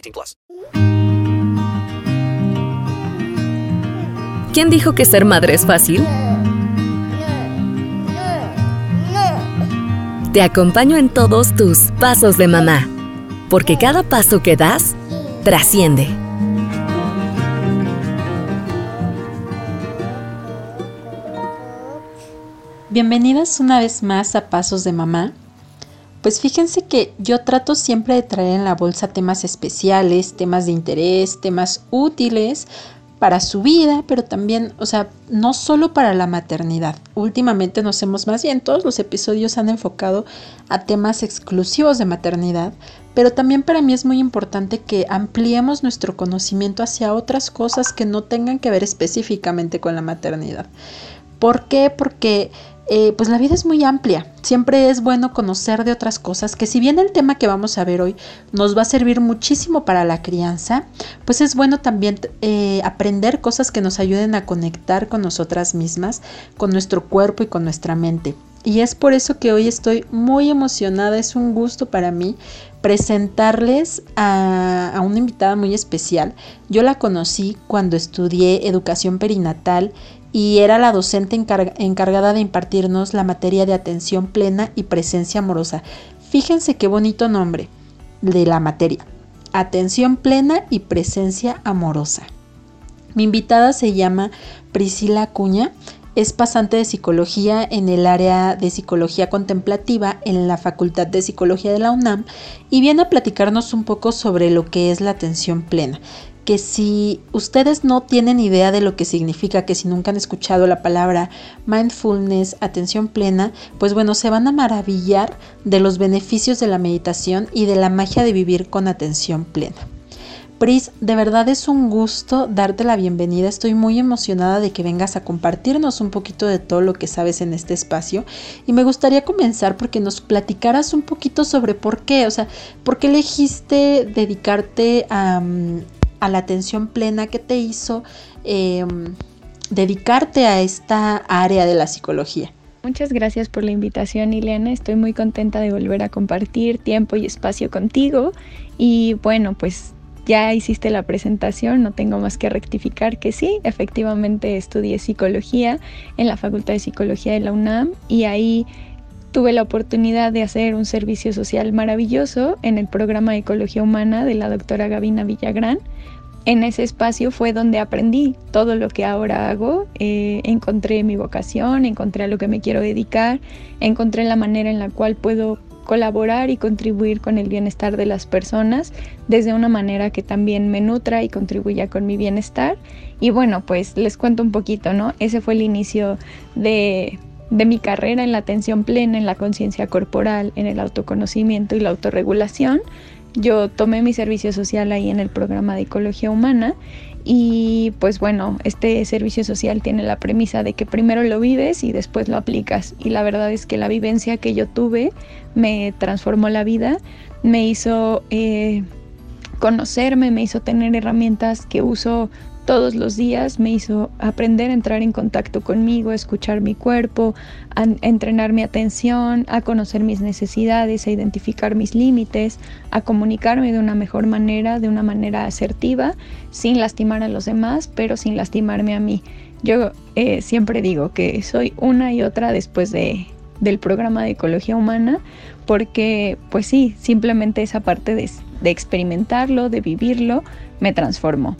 18 plus. ¿Quién dijo que ser madre es fácil? Te acompaño en todos tus pasos de mamá, porque cada paso que das trasciende. Bienvenidas una vez más a Pasos de Mamá. Pues fíjense que yo trato siempre de traer en la bolsa temas especiales, temas de interés, temas útiles para su vida, pero también, o sea, no solo para la maternidad. Últimamente nos hemos más bien, todos los episodios han enfocado a temas exclusivos de maternidad, pero también para mí es muy importante que ampliemos nuestro conocimiento hacia otras cosas que no tengan que ver específicamente con la maternidad. ¿Por qué? Porque eh, pues la vida es muy amplia. Siempre es bueno conocer de otras cosas que si bien el tema que vamos a ver hoy nos va a servir muchísimo para la crianza, pues es bueno también eh, aprender cosas que nos ayuden a conectar con nosotras mismas, con nuestro cuerpo y con nuestra mente. Y es por eso que hoy estoy muy emocionada, es un gusto para mí presentarles a, a, una invitada muy especial. Yo la conocí cuando estudié educación perinatal y era la docente encargada de impartirnos la materia de atención plena y presencia amorosa. Fíjense qué bonito nombre de la materia. Atención plena y presencia amorosa. Mi invitada se llama Priscila Acuña, es pasante de psicología en el área de psicología contemplativa en la Facultad de Psicología de la UNAM y viene a platicarnos un poco sobre lo que es la atención plena que si ustedes no tienen idea de lo que significa, que si nunca han escuchado la palabra mindfulness, atención plena, pues bueno, se van a maravillar de los beneficios de la meditación y de la magia de vivir con atención plena. Pris, de verdad es un gusto darte la bienvenida. Estoy muy emocionada de que vengas a compartirnos un poquito de todo lo que sabes en este espacio. Y me gustaría comenzar porque nos platicaras un poquito sobre por qué, o sea, por qué elegiste dedicarte a, mm, a la atención plena que te hizo em, dedicarte a esta área de la psicología. Muchas gracias por la invitación, Ileana. Estoy muy contenta de volver a compartir tiempo y espacio contigo. Y bueno, pues ya hiciste la presentación, no tengo más que rectificar que sí, efectivamente estudié psicología en la Facultad de Psicología de la UNAM y ahí tuve la oportunidad de hacer un servicio social maravilloso en el programa Ecología Humana de la doctora Gavina Villagrán. En ese espacio fue donde aprendí todo lo que ahora hago, eh, encontré mi vocación, encontré a lo que me quiero dedicar, encontré la manera en la cual puedo colaborar y contribuir con el bienestar de las personas desde una manera que también me nutra y contribuya con mi bienestar. Y bueno, pues les cuento un poquito, ¿no? Ese fue el inicio de de mi carrera en la atención plena, en la conciencia corporal, en el autoconocimiento y la autorregulación. Yo tomé mi servicio social ahí en el programa de ecología humana y pues bueno, este servicio social tiene la premisa de que primero lo vives y después lo aplicas. Y la verdad es que la vivencia que yo tuve me transformó la vida, me hizo eh, conocerme, me hizo tener herramientas que uso todos los días me hizo aprender a entrar en contacto conmigo, a escuchar mi cuerpo, a entrenar mi atención, a conocer mis necesidades, a identificar mis límites, a comunicarme de una mejor manera, de una manera asertiva, sin lastimar a los demás, pero sin lastimarme a mí. Yo eh, siempre digo que soy una y otra después de del programa de ecología humana, porque pues sí, simplemente esa parte de, de experimentarlo, de vivirlo, me transformó.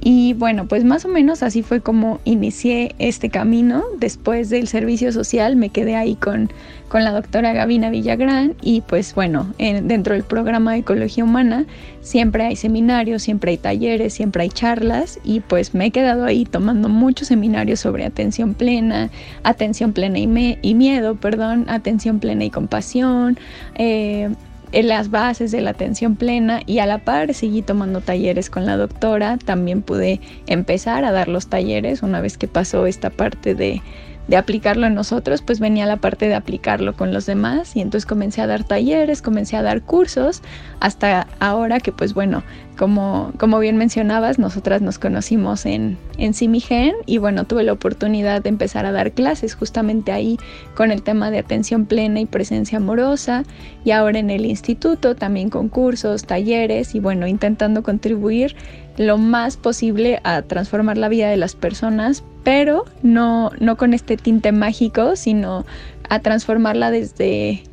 Y bueno, pues más o menos así fue como inicié este camino. Después del servicio social me quedé ahí con, con la doctora Gavina Villagrán y pues bueno, dentro del programa de Ecología Humana siempre hay seminarios, siempre hay talleres, siempre hay charlas y pues me he quedado ahí tomando muchos seminarios sobre atención plena, atención plena y, y miedo, perdón, atención plena y compasión. Eh, en las bases de la atención plena y a la par seguí tomando talleres con la doctora. También pude empezar a dar los talleres una vez que pasó esta parte de, de aplicarlo en nosotros, pues venía la parte de aplicarlo con los demás y entonces comencé a dar talleres, comencé a dar cursos hasta ahora que pues bueno, como, como bien mencionabas, nosotras nos conocimos en, en Simigen y bueno, tuve la oportunidad de empezar a dar clases justamente ahí con el tema de atención plena y presencia amorosa y ahora en el instituto también con cursos, talleres y bueno, intentando contribuir lo más posible a transformar la vida de las personas, pero no, no con este tinte mágico, sino a transformarla desde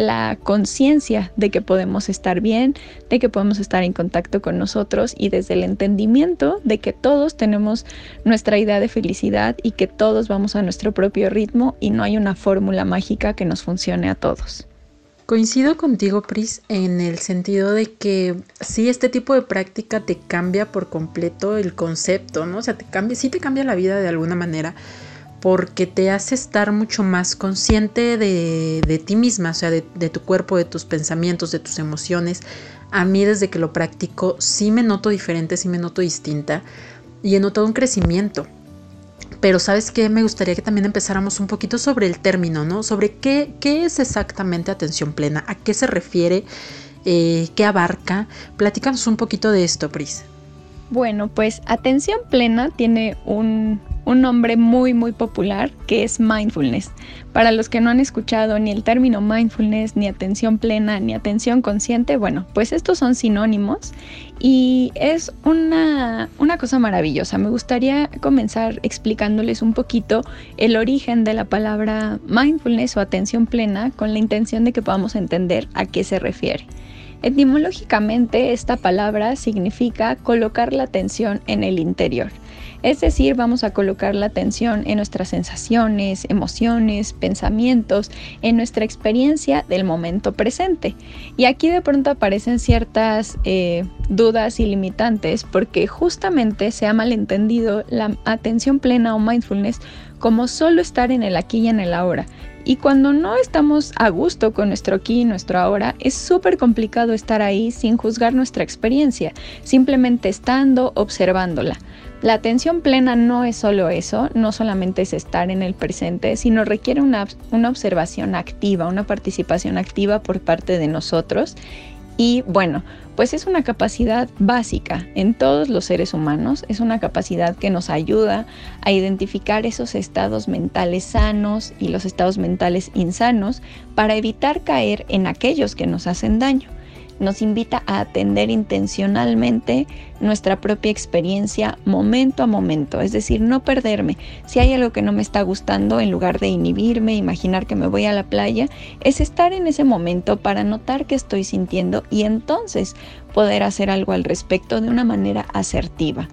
la conciencia de que podemos estar bien, de que podemos estar en contacto con nosotros y desde el entendimiento de que todos tenemos nuestra idea de felicidad y que todos vamos a nuestro propio ritmo y no hay una fórmula mágica que nos funcione a todos. Coincido contigo, Pris, en el sentido de que sí, este tipo de práctica te cambia por completo el concepto, ¿no? O sea, te cambia, sí te cambia la vida de alguna manera porque te hace estar mucho más consciente de, ti misma, o sea, de, de, tu cuerpo, de tus pensamientos, de tus emociones. A mí desde que lo practico sí me noto diferente, sí me noto distinta y he notado un crecimiento. Pero sabes qué, me gustaría que también empezáramos un poquito sobre el término, ¿no? Sobre qué, qué es exactamente atención plena, a qué se refiere, eh, qué abarca. Platícanos un poquito de esto, Pris. Bueno, pues atención plena tiene un, un nombre muy muy popular que es mindfulness. Para los que no han escuchado ni el término mindfulness, ni atención plena, ni atención consciente, bueno, pues estos son sinónimos y es una, una cosa maravillosa. Me gustaría comenzar explicándoles un poquito el origen de la palabra mindfulness o atención plena con la intención de que podamos entender a qué se refiere. Etimológicamente, esta palabra significa colocar la atención en el interior. Es decir, vamos a colocar la atención en nuestras sensaciones, emociones, pensamientos, en nuestra experiencia del momento presente. Y aquí de pronto aparecen ciertas eh, dudas y limitantes porque justamente se ha malentendido la atención plena o mindfulness como solo estar en el aquí y en el ahora. Y cuando no estamos a gusto con nuestro aquí y nuestro ahora, es súper complicado estar ahí sin juzgar nuestra experiencia, simplemente estando, observándola. La atención plena no es solo eso, no solamente es estar en el presente, sino requiere una, una observación activa, una participación activa por parte de nosotros. Y bueno, pues es una capacidad básica en todos los seres humanos, es una capacidad que nos ayuda a identificar esos estados mentales sanos y los estados mentales insanos para evitar caer en aquellos que nos hacen daño nos invita a atender intencionalmente nuestra propia experiencia momento a momento, es decir, no perderme. Si hay algo que no me está gustando, en lugar de inhibirme, imaginar que me voy a la playa, es estar en ese momento para notar que estoy sintiendo y entonces poder hacer algo al respecto de una manera asertiva.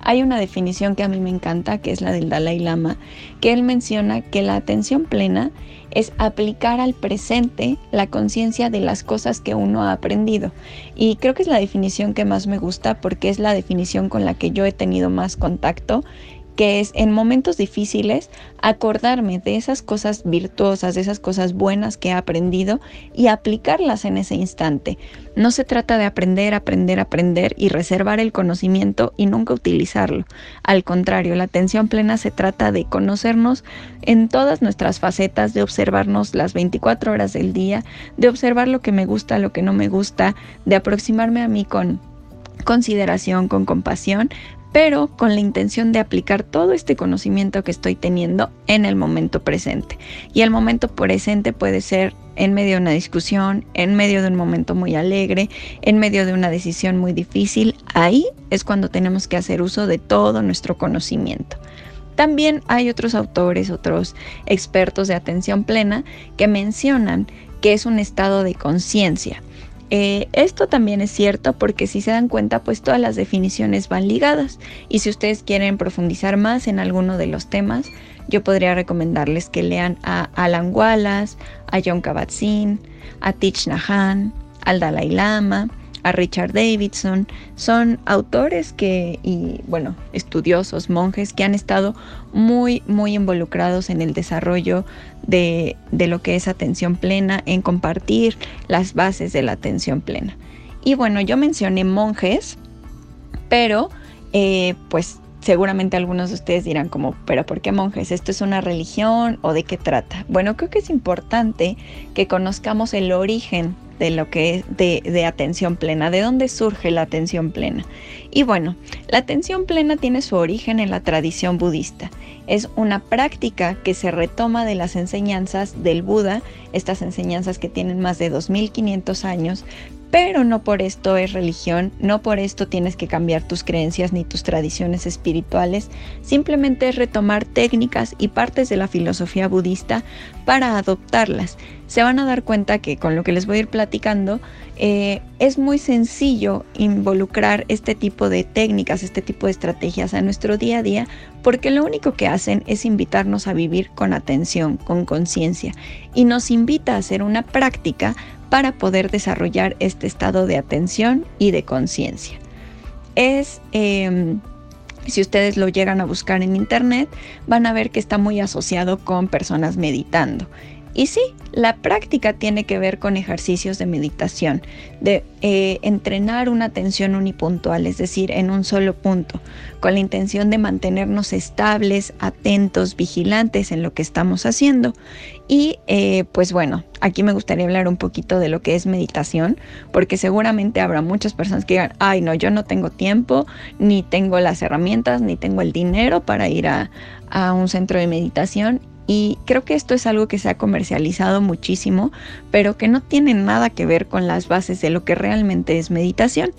Hay una definición que a mí me encanta, que es la del Dalai Lama, que él menciona que la atención plena es aplicar al presente la conciencia de las cosas que uno ha aprendido. Y creo que es la definición que más me gusta porque es la definición con la que yo he tenido más contacto que es en momentos difíciles acordarme de esas cosas virtuosas, de esas cosas buenas que he aprendido y aplicarlas en ese instante. No se trata de aprender, aprender, aprender y reservar el conocimiento y nunca utilizarlo. Al contrario, la atención plena se trata de conocernos en todas nuestras facetas, de observarnos las 24 horas del día, de observar lo que me gusta, lo que no me gusta, de aproximarme a mí con consideración, con compasión, pero con la intención de aplicar todo este conocimiento que estoy teniendo en el momento presente. Y el momento presente puede ser en medio de una discusión, en medio de un momento muy alegre, en medio de una decisión muy difícil. Ahí es cuando tenemos que hacer uso de todo nuestro conocimiento. También hay otros autores, otros expertos de atención plena que mencionan que es un estado de conciencia. Eh, esto también es cierto porque si se dan cuenta, pues todas las definiciones van ligadas. Y si ustedes quieren profundizar más en alguno de los temas, yo podría recomendarles que lean a Alan Wallace, a John Kabat-Zinn, a Thich Nhat Hanh, al Dalai Lama, a Richard Davidson. Son autores que, y bueno, estudiosos, monjes que han estado muy, muy involucrados en el desarrollo de, lo que es atención plena, en compartir las bases de la atención plena. Y bueno, yo mencioné monjes, pero eh, pues seguramente algunos de ustedes dirán como, pero ¿por qué monjes? ¿Esto es una religión o de qué trata? Bueno, creo que es importante que conozcamos el origen de lo que es de, de, atención plena, de dónde surge la atención plena. Y bueno, la atención plena tiene su origen en la tradición budista. Es una práctica que se retoma de las enseñanzas del Buda, estas enseñanzas que tienen más de 2500 años, pero no por esto es religión, no por esto tienes que cambiar tus creencias ni tus tradiciones espirituales, simplemente es retomar técnicas y partes de la filosofía budista para adoptarlas. Se van a dar cuenta que con lo que les voy a ir platicando, eh, es muy sencillo involucrar este tipo de técnicas, este tipo de estrategias a nuestro día a día, porque lo único que hacen es invitarnos a vivir con atención, con conciencia, y nos invita a hacer una práctica para poder desarrollar este estado de atención y de conciencia. Es, em, si ustedes lo llegan a buscar en internet, van a ver que está muy asociado con personas meditando. Y sí, la práctica tiene que ver con ejercicios de meditación, de eh, entrenar una atención unipuntual, es decir, en un solo punto, con la intención de mantenernos estables, atentos, vigilantes en lo que estamos haciendo. Y eh, pues bueno, aquí me gustaría hablar un poquito de lo que es meditación, porque seguramente habrá muchas personas que digan, ay no, yo no tengo tiempo, ni tengo las herramientas, ni tengo el dinero para ir a, a un centro de meditación y creo que esto es algo que se ha comercializado muchísimo, pero que no tiene nada que ver con las bases de lo que realmente es meditación.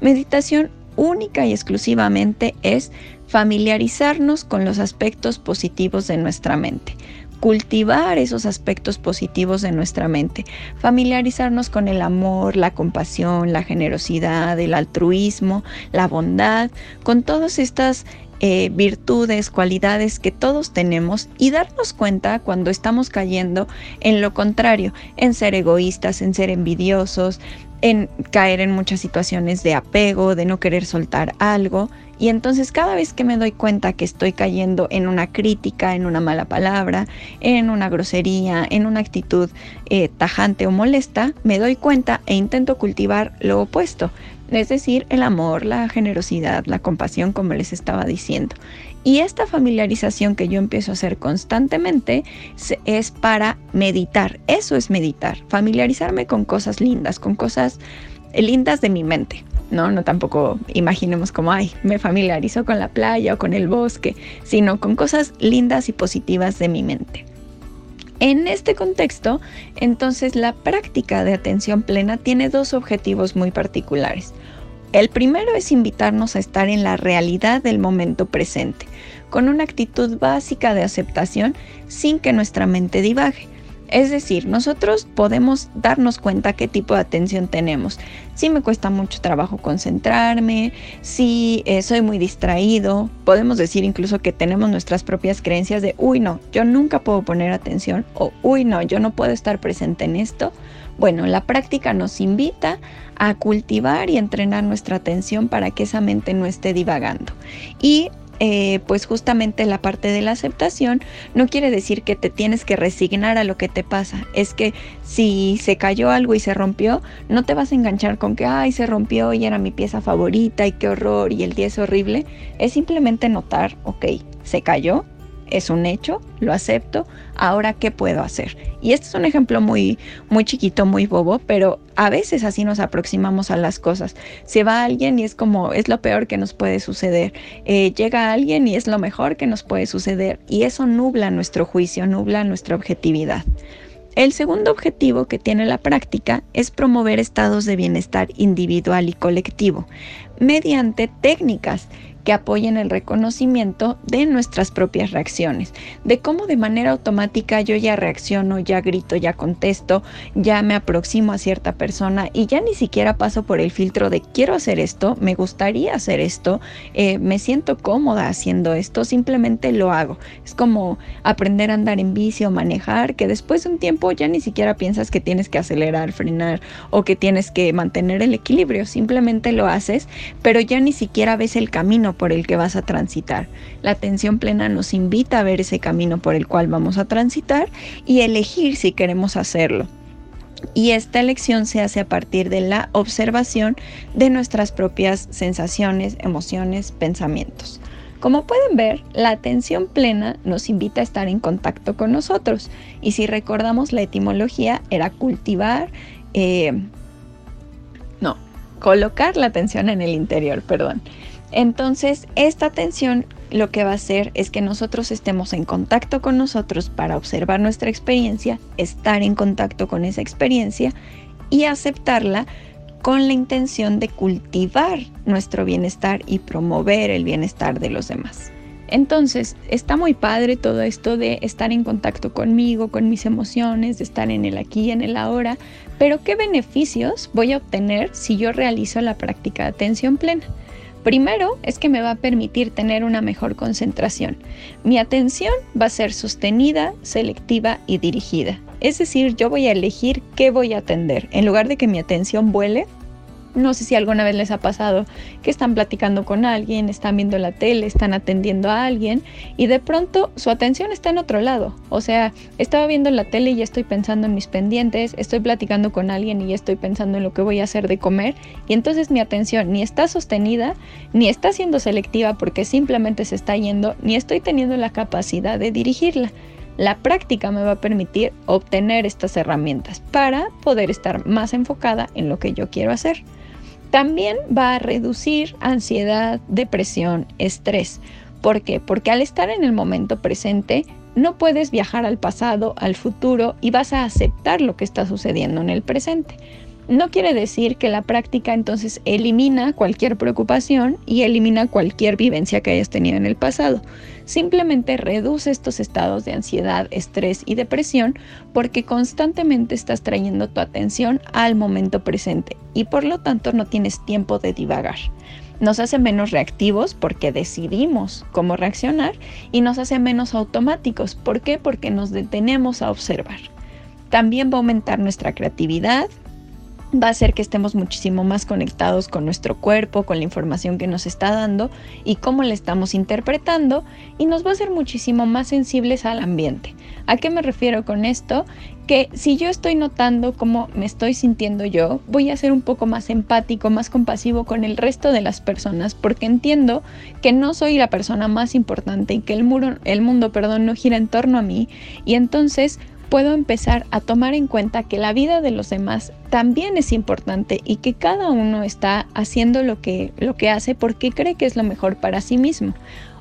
Meditación única y exclusivamente es familiarizarnos con los aspectos positivos de nuestra mente cultivar esos aspectos positivos de nuestra mente, familiarizarnos con el amor, la compasión, la generosidad, el altruismo, la bondad, con todas estas eh, virtudes, cualidades que todos tenemos y darnos cuenta cuando estamos cayendo en lo contrario, en ser egoístas, en ser envidiosos, en caer en muchas situaciones de apego, de no querer soltar algo. Y entonces cada vez que me doy cuenta que estoy cayendo en una crítica, en una mala palabra, en una grosería, en una actitud eh, tajante o molesta, me doy cuenta e intento cultivar lo opuesto, es decir, el amor, la generosidad, la compasión, como les estaba diciendo. Y esta familiarización que yo empiezo a hacer constantemente es para meditar, eso es meditar, familiarizarme con cosas lindas, con cosas lindas de mi mente. No, no tampoco imaginemos como, ay, me familiarizo con la playa o con el bosque, sino con cosas lindas y positivas de mi mente. En este contexto, entonces la práctica de atención plena tiene dos objetivos muy particulares. El primero es invitarnos a estar en la realidad del momento presente, con una actitud básica de aceptación sin que nuestra mente divague. Es decir, nosotros podemos darnos cuenta qué tipo de atención tenemos. Si me cuesta mucho trabajo concentrarme, si eh, soy muy distraído, podemos decir incluso que tenemos nuestras propias creencias de, uy, no, yo nunca puedo poner atención o, uy, no, yo no puedo estar presente en esto. Bueno, la práctica nos invita a cultivar y entrenar nuestra atención para que esa mente no esté divagando. Y eh, pues justamente la parte de la aceptación no quiere decir que te tienes que resignar a lo que te pasa. Es que si se cayó algo y se rompió, no te vas a enganchar con que, ay, se rompió y era mi pieza favorita y qué horror y el día es horrible. Es simplemente notar, ok, se cayó, es un hecho, lo acepto, ahora qué puedo hacer. Y este es un ejemplo muy, muy chiquito, muy bobo, pero a veces así nos aproximamos a las cosas. Se va alguien y es como, es lo peor que nos puede suceder. Eh, llega alguien y es lo mejor que nos puede suceder. Y eso nubla nuestro juicio, nubla nuestra objetividad. El segundo objetivo que tiene la práctica es promover estados de bienestar individual y colectivo. mediante técnicas que apoyen el reconocimiento de nuestras propias reacciones, de cómo de manera automática yo ya reacciono, ya grito, ya contesto, ya me aproximo a cierta persona y ya ni siquiera paso por el filtro de quiero hacer esto, me gustaría hacer esto, eh, me siento cómoda haciendo esto, simplemente lo hago. Es como aprender a andar en bici o manejar, que después de un tiempo ya ni siquiera piensas que tienes que acelerar, frenar o que tienes que mantener el equilibrio, simplemente lo haces, pero ya ni siquiera ves el camino por el que vas a transitar. La atención plena nos invita a ver ese camino por el cual vamos a transitar y elegir si queremos hacerlo. Y esta elección se hace a partir de la observación de nuestras propias sensaciones, emociones, pensamientos. Como pueden ver, la atención plena nos invita a estar en contacto con nosotros. Y si recordamos la etimología, era cultivar, eh, no, colocar la atención en el interior, perdón. Entonces, esta atención lo que va a hacer es que nosotros estemos en contacto con nosotros para observar nuestra experiencia, estar en contacto con esa experiencia y aceptarla con la intención de cultivar nuestro bienestar y promover el bienestar de los demás. Entonces, está muy padre todo esto de estar en contacto conmigo, con mis emociones, de estar en el aquí y en el ahora, pero ¿qué beneficios voy a obtener si yo realizo la práctica de atención plena? Primero es que me va a permitir tener una mejor concentración. Mi atención va a ser sostenida, selectiva y dirigida. Es decir, yo voy a elegir qué voy a atender. En lugar de que mi atención vuele, no sé si alguna vez les ha pasado que están platicando con alguien, están viendo la tele, están atendiendo a alguien y de pronto su atención está en otro lado. O sea, estaba viendo la tele y ya estoy pensando en mis pendientes, estoy platicando con alguien y ya estoy pensando en lo que voy a hacer de comer y entonces mi atención ni está sostenida, ni está siendo selectiva porque simplemente se está yendo, ni estoy teniendo la capacidad de dirigirla. La práctica me va a permitir obtener estas herramientas para poder estar más enfocada en lo que yo quiero hacer. También va a reducir ansiedad, depresión, estrés. ¿Por qué? Porque al estar en el momento presente, no puedes viajar al pasado, al futuro y vas a aceptar lo que está sucediendo en el presente. No quiere decir que la práctica entonces elimina cualquier preocupación y elimina cualquier vivencia que hayas tenido en el pasado. Simplemente reduce estos estados de ansiedad, estrés y depresión porque constantemente estás trayendo tu atención al momento presente y por lo tanto no tienes tiempo de divagar. Nos hace menos reactivos porque decidimos cómo reaccionar y nos hace menos automáticos. ¿Por qué? Porque nos detenemos a observar. También va a aumentar nuestra creatividad, va a hacer que estemos muchísimo más conectados con nuestro cuerpo, con la información que nos está dando y cómo la estamos interpretando y nos va a hacer muchísimo más sensibles al ambiente. ¿A qué me refiero con esto? Que si yo estoy notando cómo me estoy sintiendo yo, voy a ser un poco más empático, más compasivo con el resto de las personas porque entiendo que no soy la persona más importante y que el, muro, el mundo perdón, no gira en torno a mí y entonces puedo empezar a tomar en cuenta que la vida de los demás también es importante y que cada uno está haciendo lo que, lo que hace porque cree que es lo mejor para sí mismo.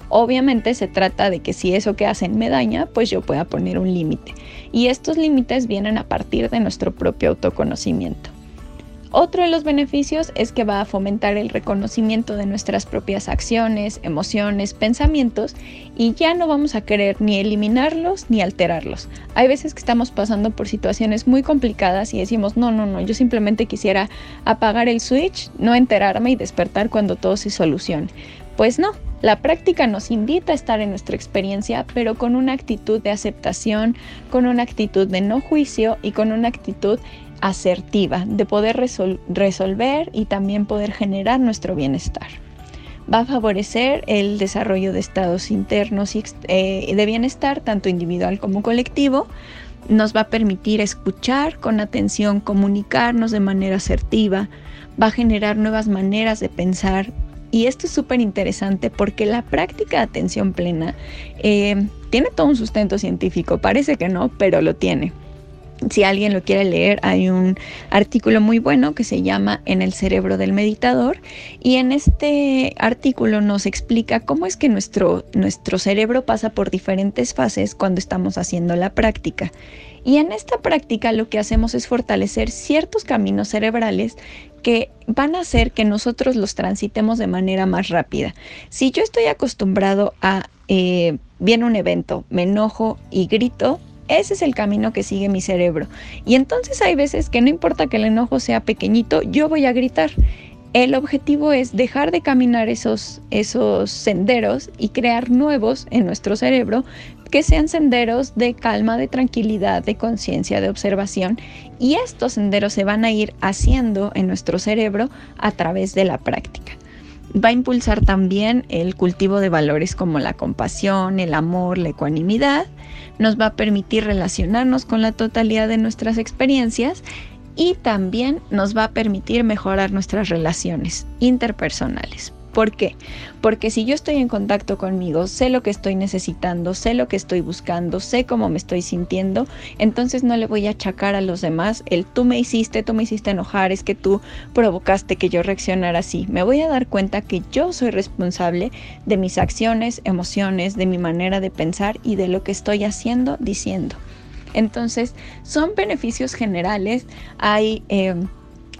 Obviamente se trata de que si eso que hacen me daña, pues yo pueda poner un límite. Y estos límites vienen a partir de nuestro propio autoconocimiento. Otro de los beneficios es que va a fomentar el reconocimiento de nuestras propias acciones, emociones, pensamientos y ya no vamos a querer ni eliminarlos ni alterarlos. Hay veces que estamos pasando por situaciones muy complicadas y decimos, no, no, no, yo simplemente quisiera apagar el switch, no enterarme y despertar cuando todo se solucione. Pues no, la práctica nos invita a estar en nuestra experiencia, pero con una actitud de aceptación, con una actitud de no juicio y con una actitud asertiva, de poder resolver y también poder generar nuestro bienestar. Va a favorecer el desarrollo de estados internos y eh, de bienestar, tanto individual como colectivo. Nos va a permitir escuchar con atención, comunicarnos de manera asertiva, va a generar nuevas maneras de pensar. Y esto es súper interesante porque la práctica de atención plena eh, tiene todo un sustento científico. Parece que no, pero lo tiene. Si alguien lo quiere leer, hay un artículo muy bueno que se llama En el cerebro del meditador y en este artículo nos explica cómo es que nuestro, nuestro cerebro pasa por diferentes fases cuando estamos haciendo la práctica. Y en esta práctica lo que hacemos es fortalecer ciertos caminos cerebrales que van a hacer que nosotros los transitemos de manera más rápida. Si yo estoy acostumbrado a, eh, viene un evento, me enojo y grito, ese es el camino que sigue mi cerebro. Y entonces hay veces que no importa que el enojo sea pequeñito, yo voy a gritar. El objetivo es dejar de caminar esos, esos senderos y crear nuevos en nuestro cerebro que sean senderos de calma, de tranquilidad, de conciencia, de observación. Y estos senderos se van a ir haciendo en nuestro cerebro a través de la práctica. Va a impulsar también el cultivo de valores como la compasión, el amor, la ecuanimidad nos va a permitir relacionarnos con la totalidad de nuestras experiencias y también nos va a permitir mejorar nuestras relaciones interpersonales. ¿Por qué? Porque si yo estoy en contacto conmigo, sé lo que estoy necesitando, sé lo que estoy buscando, sé cómo me estoy sintiendo, entonces no le voy a achacar a los demás el tú me hiciste, tú me hiciste enojar, es que tú provocaste que yo reaccionara así. Me voy a dar cuenta que yo soy responsable de mis acciones, emociones, de mi manera de pensar y de lo que estoy haciendo, diciendo. Entonces, son beneficios generales. Hay... Eh,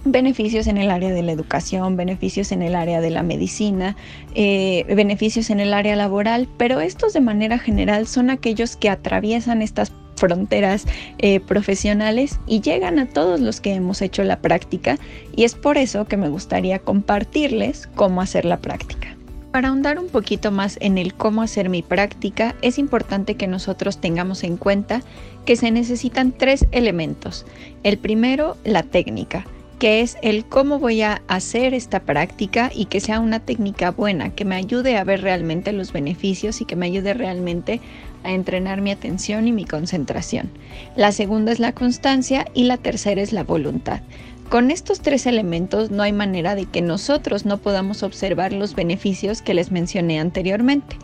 beneficios en el área de la educación, beneficios en el área de la medicina, eh, beneficios en el área laboral, pero estos de manera general son aquellos que atraviesan estas fronteras eh, profesionales y llegan a todos los que hemos hecho la práctica y es por eso que me gustaría compartirles cómo hacer la práctica. Para ahondar un poquito más en el cómo hacer mi práctica, es importante que nosotros tengamos en cuenta que se necesitan tres elementos. El primero, la técnica que es el cómo voy a hacer esta práctica y que sea una técnica buena, que me ayude a ver realmente los beneficios y que me ayude realmente a entrenar mi atención y mi concentración. La segunda es la constancia y la tercera es la voluntad. Con estos tres elementos no hay manera de que nosotros no podamos observar los beneficios que les mencioné anteriormente.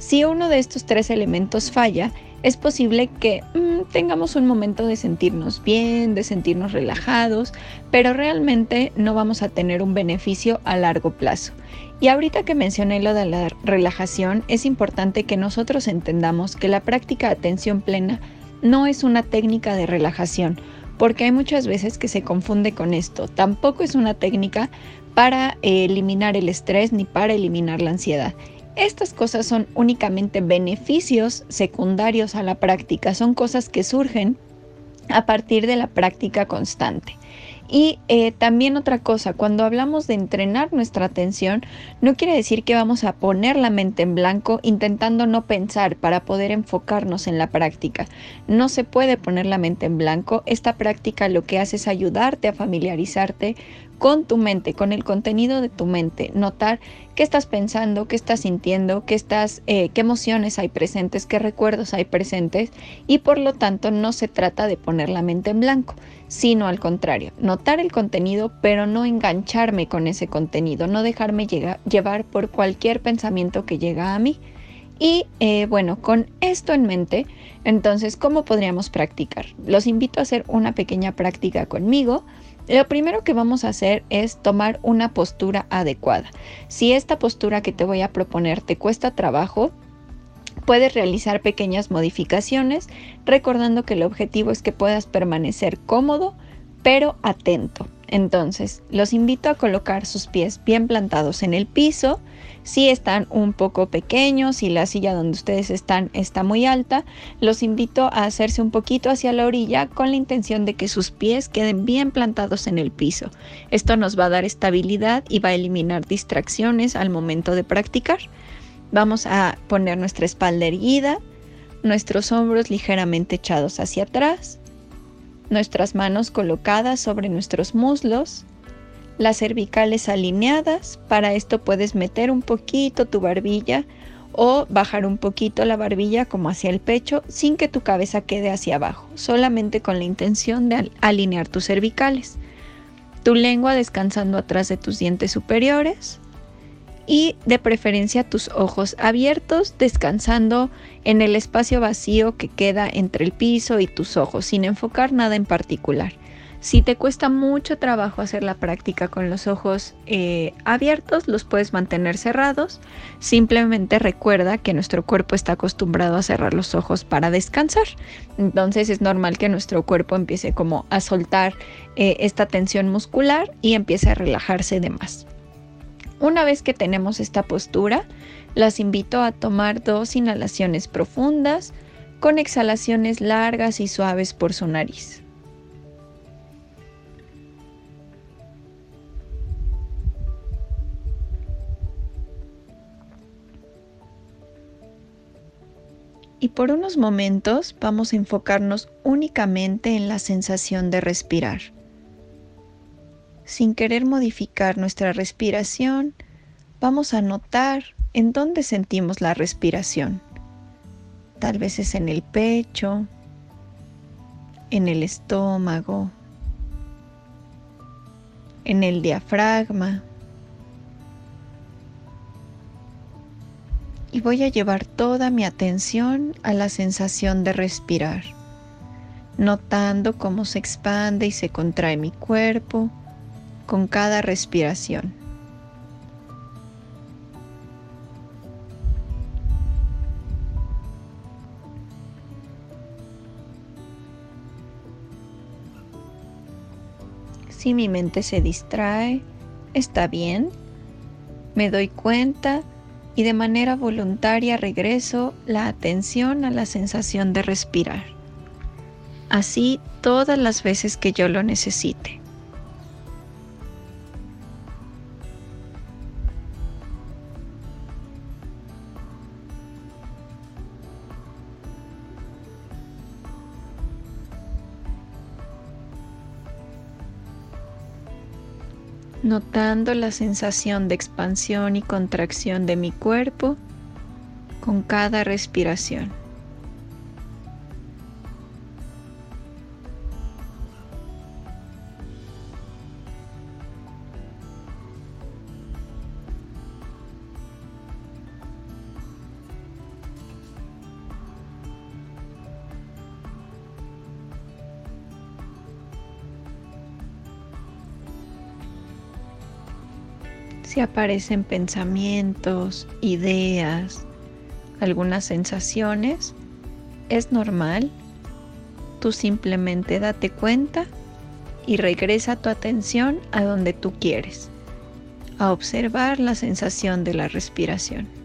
Si uno de estos tres elementos falla, es posible que mm, tengamos un momento de sentirnos bien, de sentirnos relajados, pero realmente no vamos a tener un beneficio a largo plazo. Y ahorita que mencioné lo de la relajación, es importante que nosotros entendamos que la práctica atención plena no es una técnica de relajación, porque hay muchas veces que se confunde con esto. Tampoco es una técnica para eliminar el estrés ni para eliminar la ansiedad. Estas cosas son únicamente beneficios secundarios a la práctica, son cosas que surgen a partir de la práctica constante. Y eh, también otra cosa, cuando hablamos de entrenar nuestra atención, no quiere decir que vamos a poner la mente en blanco intentando no pensar para poder enfocarnos en la práctica. No se puede poner la mente en blanco. Esta práctica lo que hace es ayudarte a familiarizarte con tu mente, con el contenido de tu mente, notar qué estás pensando, qué estás sintiendo, qué, estás, eh, qué emociones hay presentes, qué recuerdos hay presentes y por lo tanto no se trata de poner la mente en blanco, sino al contrario, notar el contenido pero no engancharme con ese contenido, no dejarme llevar por cualquier pensamiento que llega a mí. Y eh, bueno, con esto en mente, entonces, ¿cómo podríamos practicar? Los invito a hacer una pequeña práctica conmigo. Lo primero que vamos a hacer es tomar una postura adecuada. Si esta postura que te voy a proponer te cuesta trabajo, puedes realizar pequeñas modificaciones, recordando que el objetivo es que puedas permanecer cómodo, pero atento. Entonces, los invito a colocar sus pies bien plantados en el piso, si están un poco pequeños, si la silla donde ustedes están está muy alta, los invito a hacerse un poquito hacia la orilla con la intención de que sus pies queden bien plantados en el piso. Esto nos va a dar estabilidad y va a eliminar distracciones al momento de practicar. Vamos a poner nuestra espalda erguida, nuestros hombros ligeramente echados hacia atrás, nuestras manos colocadas sobre nuestros muslos, las cervicales alineadas. Para esto puedes meter un poquito tu barbilla o bajar un poquito la barbilla como hacia el pecho sin que tu cabeza quede hacia abajo, solamente con la intención de alinear tus cervicales. Tu lengua descansando atrás de tus dientes superiores y de preferencia tus ojos abiertos, descansando en el espacio vacío que queda entre el piso y tus ojos, sin enfocar nada en particular. Si te cuesta mucho trabajo hacer la práctica con los ojos eh, abiertos, los puedes mantener cerrados. Simplemente recuerda que nuestro cuerpo está acostumbrado a cerrar los ojos para descansar. Entonces es normal que nuestro cuerpo empiece como a soltar eh, esta tensión muscular y empiece a relajarse de más. Una vez que tenemos esta postura, las invito a tomar dos inhalaciones profundas con exhalaciones largas y suaves por su nariz. y por unos momentos vamos a enfocarnos únicamente en la sensación de respirar. Sin querer modificar nuestra respiración, vamos a notar en dónde sentimos la respiración. Tal vez es en el pecho, en el estómago, en el diafragma y voy a llevar toda mi atención a la sensación de respirar, notando cómo se expande y se contrae mi cuerpo con cada respiración. Si mi mente se distrae, está bien, me doy cuenta y de manera voluntaria regreso la atención a la sensación de respirar. Así todas las veces que yo lo necesite. Notando la sensación de expansión y contracción de mi cuerpo con cada respiración. Aparecen pensamientos, ideas, algunas sensaciones, es normal. Tú simplemente date cuenta y regresa tu atención a donde tú quieres, a observar la sensación de la respiración.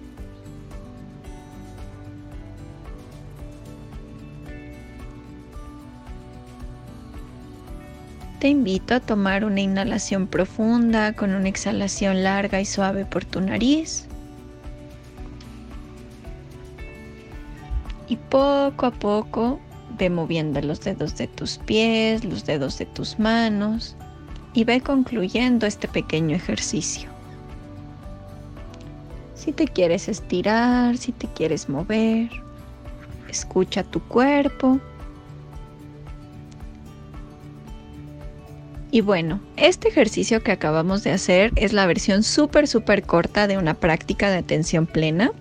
Te invito a tomar una inhalación profunda con una exhalación larga y suave por tu nariz. Y poco a poco ve moviendo los dedos de tus pies, los dedos de tus manos y ve concluyendo este pequeño ejercicio. Si te quieres estirar, si te quieres mover, escucha tu cuerpo Y bueno, este ejercicio que acabamos de hacer es la versión súper, súper corta de una práctica de atención plena,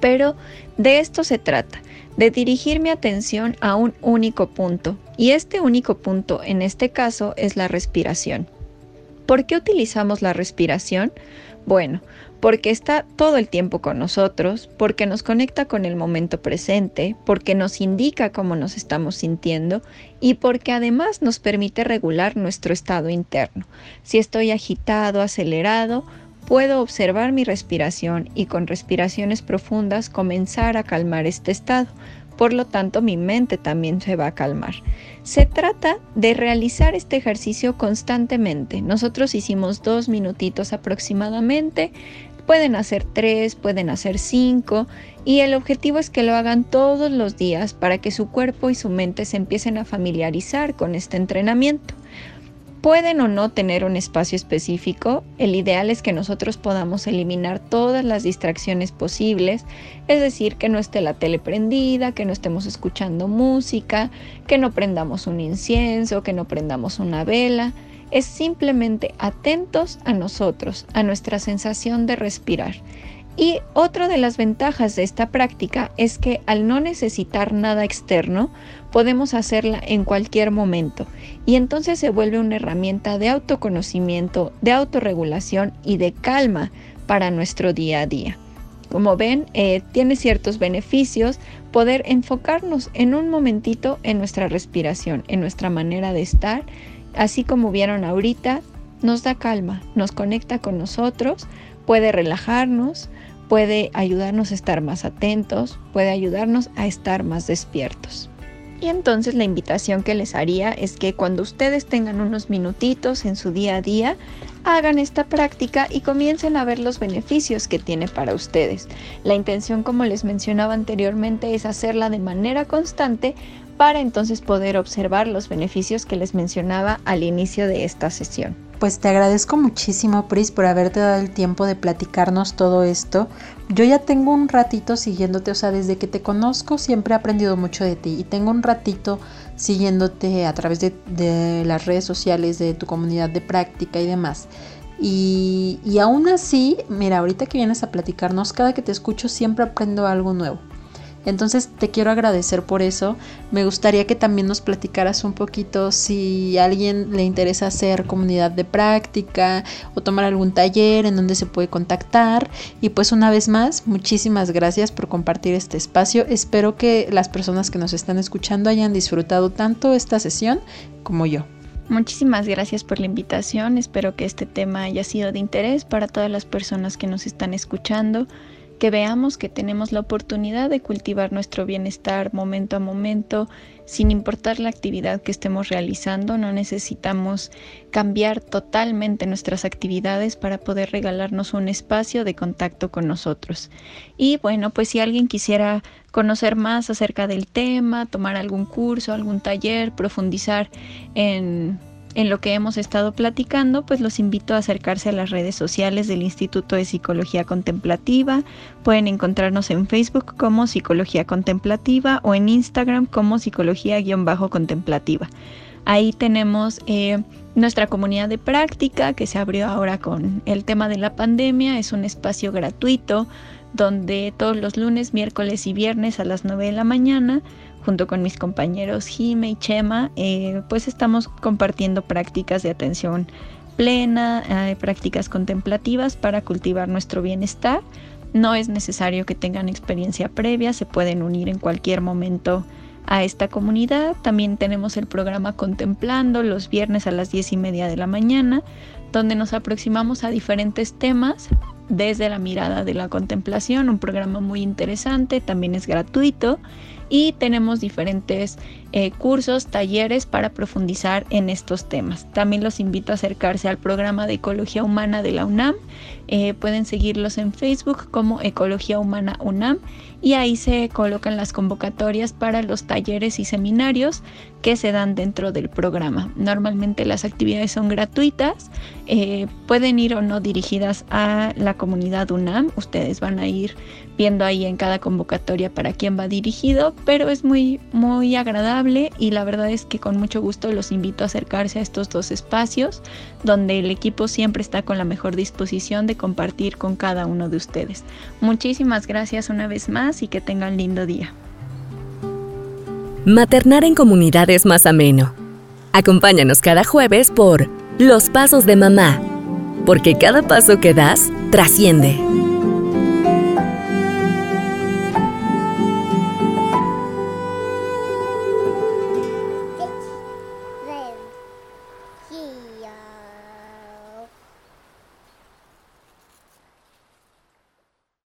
pero de esto se trata, de dirigir mi atención a un único punto. Y este único punto en este caso es la respiración. ¿Por qué utilizamos la respiración? Bueno, porque está todo el tiempo con nosotros, porque nos conecta con el momento presente, porque nos indica cómo nos estamos sintiendo y porque además nos permite regular nuestro estado interno. Si estoy agitado, acelerado, puedo observar mi respiración y con respiraciones profundas comenzar a calmar este estado. Por lo tanto, mi mente también se va a calmar. Se trata de realizar este ejercicio constantemente. Nosotros hicimos dos minutitos aproximadamente. Pueden hacer tres, pueden hacer cinco y el objetivo es que lo hagan todos los días para que su cuerpo y su mente se empiecen a familiarizar con este entrenamiento. Pueden o no tener un espacio específico, el ideal es que nosotros podamos eliminar todas las distracciones posibles, es decir, que no esté la tele prendida, que no estemos escuchando música, que no prendamos un incienso, que no prendamos una vela, es simplemente atentos a nosotros, a nuestra sensación de respirar. Y otra de las ventajas de esta práctica es que al no necesitar nada externo, podemos hacerla en cualquier momento y entonces se vuelve una herramienta de autoconocimiento, de autorregulación y de calma para nuestro día a día. Como ven, eh, tiene ciertos beneficios poder enfocarnos en un momentito en nuestra respiración, en nuestra manera de estar, así como vieron ahorita, nos da calma, nos conecta con nosotros, puede relajarnos, puede ayudarnos a estar más atentos, puede ayudarnos a estar más despiertos. Y entonces la invitación que les haría es que cuando ustedes tengan unos minutitos en su día a día, hagan esta práctica y comiencen a ver los beneficios que tiene para ustedes. La intención, como les mencionaba anteriormente, es hacerla de manera constante para entonces poder observar los beneficios que les mencionaba al inicio de esta sesión. Pues te agradezco muchísimo, Pris, por haberte dado el tiempo de platicarnos todo esto. Yo ya tengo un ratito siguiéndote, o sea, desde que te conozco siempre he aprendido mucho de ti y tengo un ratito siguiéndote a través de, las redes sociales, de tu comunidad de práctica y demás. Y, y aún así, mira, ahorita que vienes a platicarnos, cada que te escucho siempre aprendo algo nuevo. Entonces te quiero agradecer por eso. Me gustaría que también nos platicaras un poquito si a alguien le interesa hacer comunidad de práctica o tomar algún taller en donde se puede contactar. Y pues una vez más, muchísimas gracias por compartir este espacio. Espero que las personas que nos están escuchando hayan disfrutado tanto esta sesión como yo. Muchísimas gracias por la invitación. Espero que este tema haya sido de interés para todas las personas que nos están escuchando que veamos que tenemos la oportunidad de cultivar nuestro bienestar momento a momento, sin importar la actividad que estemos realizando, no necesitamos cambiar totalmente nuestras actividades para poder regalarnos un espacio de contacto con nosotros. Y bueno, pues si alguien quisiera conocer más acerca del tema, tomar algún curso, algún taller, profundizar en en lo que hemos estado platicando, pues los invito a acercarse a las redes sociales del Instituto de Psicología Contemplativa. Pueden encontrarnos en Facebook como Psicología Contemplativa o en Instagram como Psicología-Contemplativa. Ahí tenemos eh, nuestra comunidad de práctica que se abrió ahora con el tema de la pandemia. Es un espacio gratuito donde todos los lunes, miércoles y viernes a las 9 de la mañana junto con mis compañeros Jime y Chema, eh, pues estamos compartiendo prácticas de atención plena, eh, prácticas contemplativas para cultivar nuestro bienestar. No es necesario que tengan experiencia previa, se pueden unir en cualquier momento a esta comunidad. También tenemos el programa Contemplando los viernes a las 10 y media de la mañana, donde nos aproximamos a diferentes temas desde la mirada de la contemplación, un programa muy interesante, también es gratuito y tenemos diferentes eh, cursos, talleres para profundizar en estos temas. También los invito a acercarse al programa de Ecología Humana de la UNAM. Eh, pueden seguirlos en Facebook como Ecología Humana UNAM y ahí se colocan las convocatorias para los talleres y seminarios que se dan dentro del programa. Normalmente las actividades son gratuitas, eh, pueden ir o no dirigidas a la comunidad UNAM, ustedes van a ir viendo ahí en cada convocatoria para quién va dirigido, pero es muy, muy agradable y la verdad es que con mucho gusto los invito a acercarse a estos dos espacios donde el equipo siempre está con la mejor disposición de compartir con cada uno de ustedes. Muchísimas gracias una vez más y que tengan lindo día. Maternar en comunidad es más ameno. Acompáñanos cada jueves por Los Pasos de Mamá, porque cada paso que das trasciende.